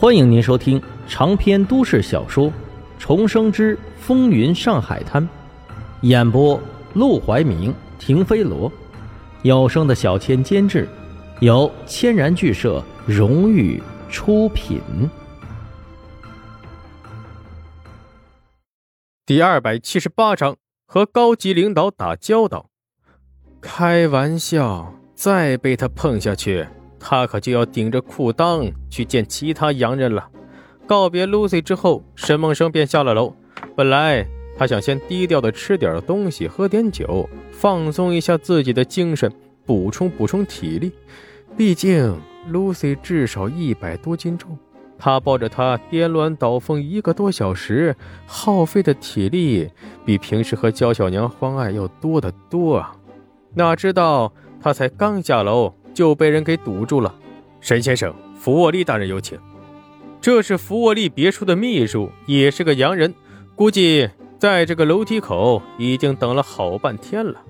欢迎您收听长篇都市小说《重生之风云上海滩》，演播：陆怀明、停飞罗，有声的小千监制，由千然剧社荣誉出品。第二百七十八章和高级领导打交道。开玩笑，再被他碰下去。他可就要顶着裤裆去见其他洋人了。告别 Lucy 之后，沈梦生便下了楼。本来他想先低调的吃点东西，喝点酒，放松一下自己的精神，补充补充体力。毕竟 Lucy 至少一百多斤重，他抱着她颠鸾倒凤一个多小时，耗费的体力比平时和娇小娘欢爱要多得多啊！哪知道他才刚下楼。就被人给堵住了。沈先生，福沃利大人有请。这是福沃利别墅的秘书，也是个洋人，估计在这个楼梯口已经等了好半天了。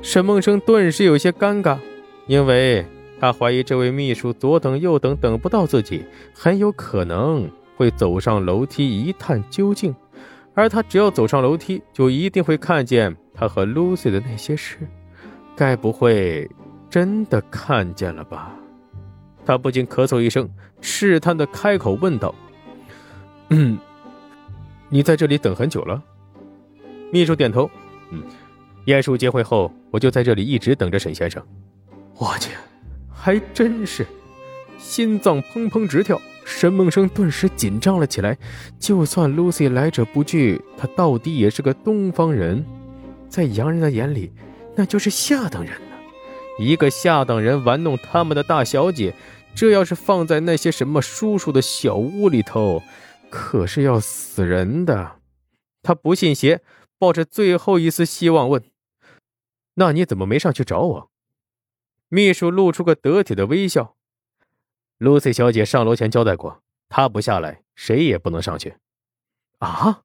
沈梦生顿时有些尴尬，因为他怀疑这位秘书左等右等等不到自己，很有可能会走上楼梯一探究竟。而他只要走上楼梯，就一定会看见他和 Lucy 的那些事。该不会……真的看见了吧？他不禁咳嗽一声，试探的开口问道：“嗯，你在这里等很久了？”秘书点头：“嗯，鼹鼠结会后，我就在这里一直等着沈先生。”我去，还真是！心脏砰砰直跳，沈梦生顿时紧张了起来。就算 Lucy 来者不拒，他到底也是个东方人，在洋人的眼里，那就是下等人。一个下等人玩弄他们的大小姐，这要是放在那些什么叔叔的小屋里头，可是要死人的。他不信邪，抱着最后一丝希望问：“那你怎么没上去找我？”秘书露出个得体的微笑：“Lucy 小姐上楼前交代过，她不下来，谁也不能上去。”啊？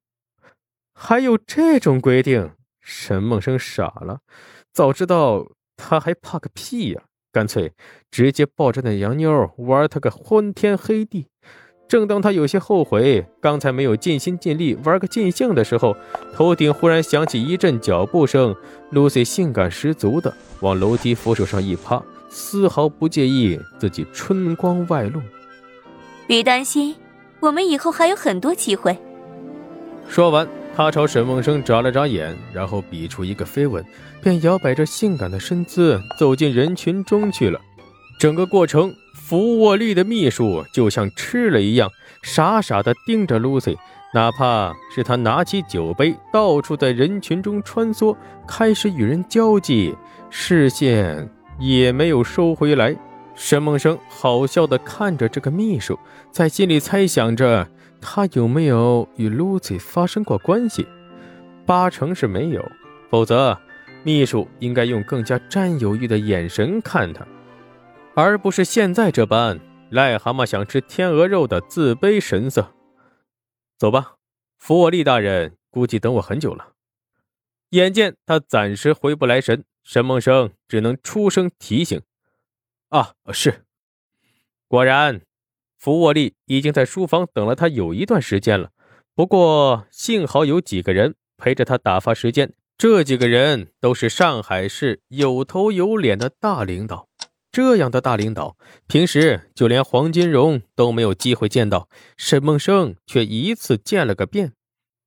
还有这种规定？沈梦生傻了，早知道。他还怕个屁呀！干脆直接抱着那洋妞玩他个昏天黑地。正当他有些后悔刚才没有尽心尽力玩个尽兴的时候，头顶忽然响起一阵脚步声。Lucy 性感十足的往楼梯扶手上一趴，丝毫不介意自己春光外露。别担心，我们以后还有很多机会。说完。他朝沈梦生眨了眨眼，然后比出一个飞吻，便摇摆着性感的身姿走进人群中去了。整个过程，福沃利的秘书就像吃了一样，傻傻地盯着 Lucy，哪怕是他拿起酒杯，到处在人群中穿梭，开始与人交际，视线也没有收回来。沈梦生好笑地看着这个秘书，在心里猜想着。他有没有与 Lucy 发生过关系？八成是没有，否则秘书应该用更加占有欲的眼神看他，而不是现在这般癞蛤蟆想吃天鹅肉的自卑神色。走吧，弗沃利大人估计等我很久了。眼见他暂时回不来神，沈梦生只能出声提醒：“啊，是。”果然。福沃利已经在书房等了他有一段时间了，不过幸好有几个人陪着他打发时间。这几个人都是上海市有头有脸的大领导，这样的大领导，平时就连黄金荣都没有机会见到，沈梦生却一次见了个遍。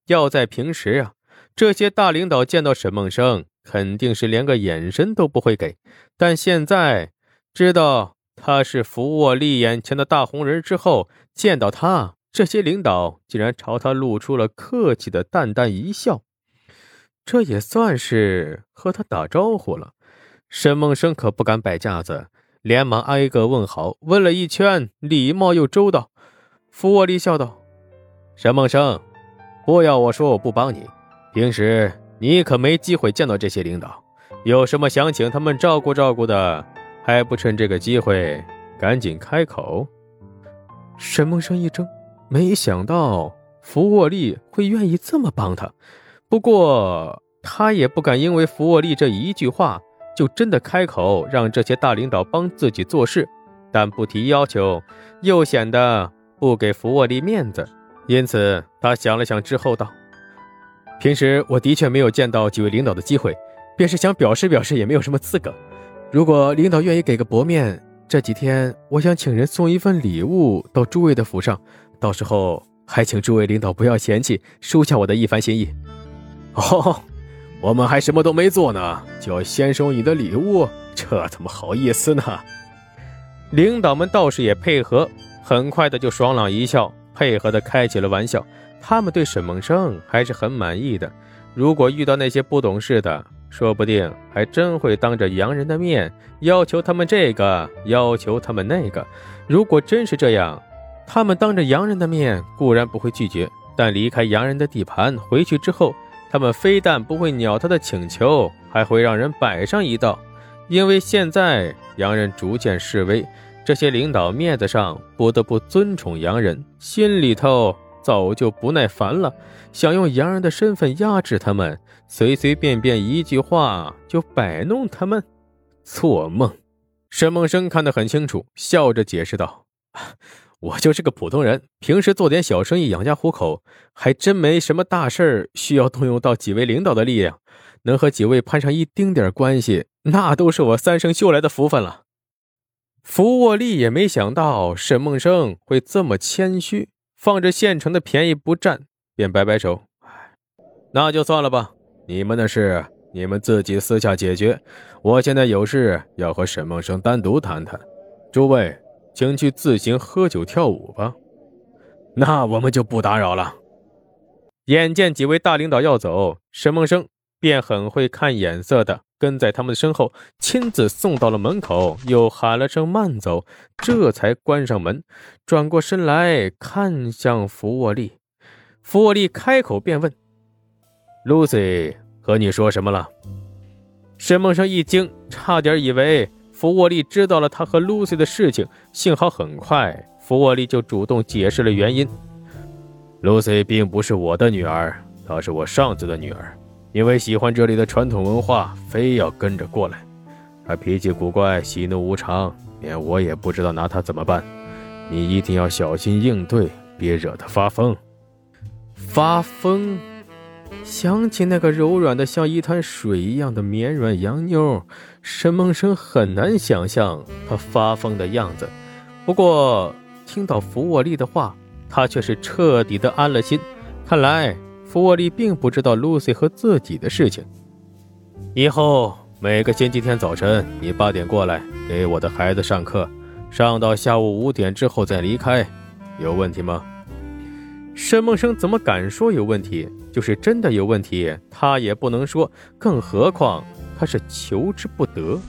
要在平时啊，这些大领导见到沈梦生，肯定是连个眼神都不会给，但现在知道。他是福沃利眼前的大红人之后，见到他，这些领导竟然朝他露出了客气的淡淡一笑，这也算是和他打招呼了。沈梦生可不敢摆架子，连忙挨个问好，问了一圈，礼貌又周到。福沃利笑道：“沈梦生，不要我说我不帮你，平时你可没机会见到这些领导，有什么想请他们照顾照顾的？”还不趁这个机会赶紧开口！沈梦生一怔，没想到福沃利会愿意这么帮他。不过他也不敢因为福沃利这一句话就真的开口让这些大领导帮自己做事。但不提要求，又显得不给福沃利面子，因此他想了想之后道：“平时我的确没有见到几位领导的机会，便是想表示表示，也没有什么资格。如果领导愿意给个薄面，这几天我想请人送一份礼物到诸位的府上，到时候还请诸位领导不要嫌弃，收下我的一番心意。”哦，我们还什么都没做呢，就要先收你的礼物，这怎么好意思呢？领导们倒是也配合。很快的就爽朗一笑，配合的开起了玩笑。他们对沈梦生还是很满意的。如果遇到那些不懂事的，说不定还真会当着洋人的面要求他们这个，要求他们那个。如果真是这样，他们当着洋人的面固然不会拒绝，但离开洋人的地盘回去之后，他们非但不会鸟他的请求，还会让人摆上一道。因为现在洋人逐渐示威。这些领导面子上不得不尊崇洋人，心里头早就不耐烦了，想用洋人的身份压制他们，随随便便一句话就摆弄他们。做梦！沈梦生看得很清楚，笑着解释道：“我就是个普通人，平时做点小生意养家糊口，还真没什么大事需要动用到几位领导的力量。能和几位攀上一丁点关系，那都是我三生修来的福分了。”福沃利也没想到沈梦生会这么谦虚，放着现成的便宜不占，便摆摆手：“那就算了吧，你们的事你们自己私下解决。我现在有事要和沈梦生单独谈谈，诸位请去自行喝酒跳舞吧。那我们就不打扰了。”眼见几位大领导要走，沈梦生便很会看眼色的。跟在他们的身后，亲自送到了门口，又喊了声“慢走”，这才关上门，转过身来看向福沃利。福沃利开口便问：“Lucy 和你说什么了？”沈梦生一惊，差点以为福沃利知道了他和 Lucy 的事情，幸好很快福沃利就主动解释了原因：“Lucy 并不是我的女儿，她是我上司的女儿。”因为喜欢这里的传统文化，非要跟着过来。他脾气古怪，喜怒无常，连我也不知道拿他怎么办。你一定要小心应对，别惹他发疯。发疯？想起那个柔软的像一滩水一样的绵软洋妞，沈梦生很难想象他发疯的样子。不过听到福沃利的话，他却是彻底的安了心。看来。福沃利并不知道 Lucy 和自己的事情。以后每个星期天早晨，你八点过来给我的孩子上课，上到下午五点之后再离开，有问题吗？沈梦生怎么敢说有问题？就是真的有问题，他也不能说，更何况他是求之不得。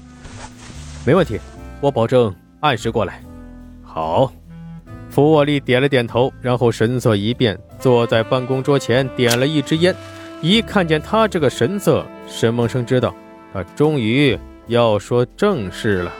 没问题，我保证按时过来。好。福沃利点了点头，然后神色一变，坐在办公桌前点了一支烟。一看见他这个神色，沈梦生知道他终于要说正事了。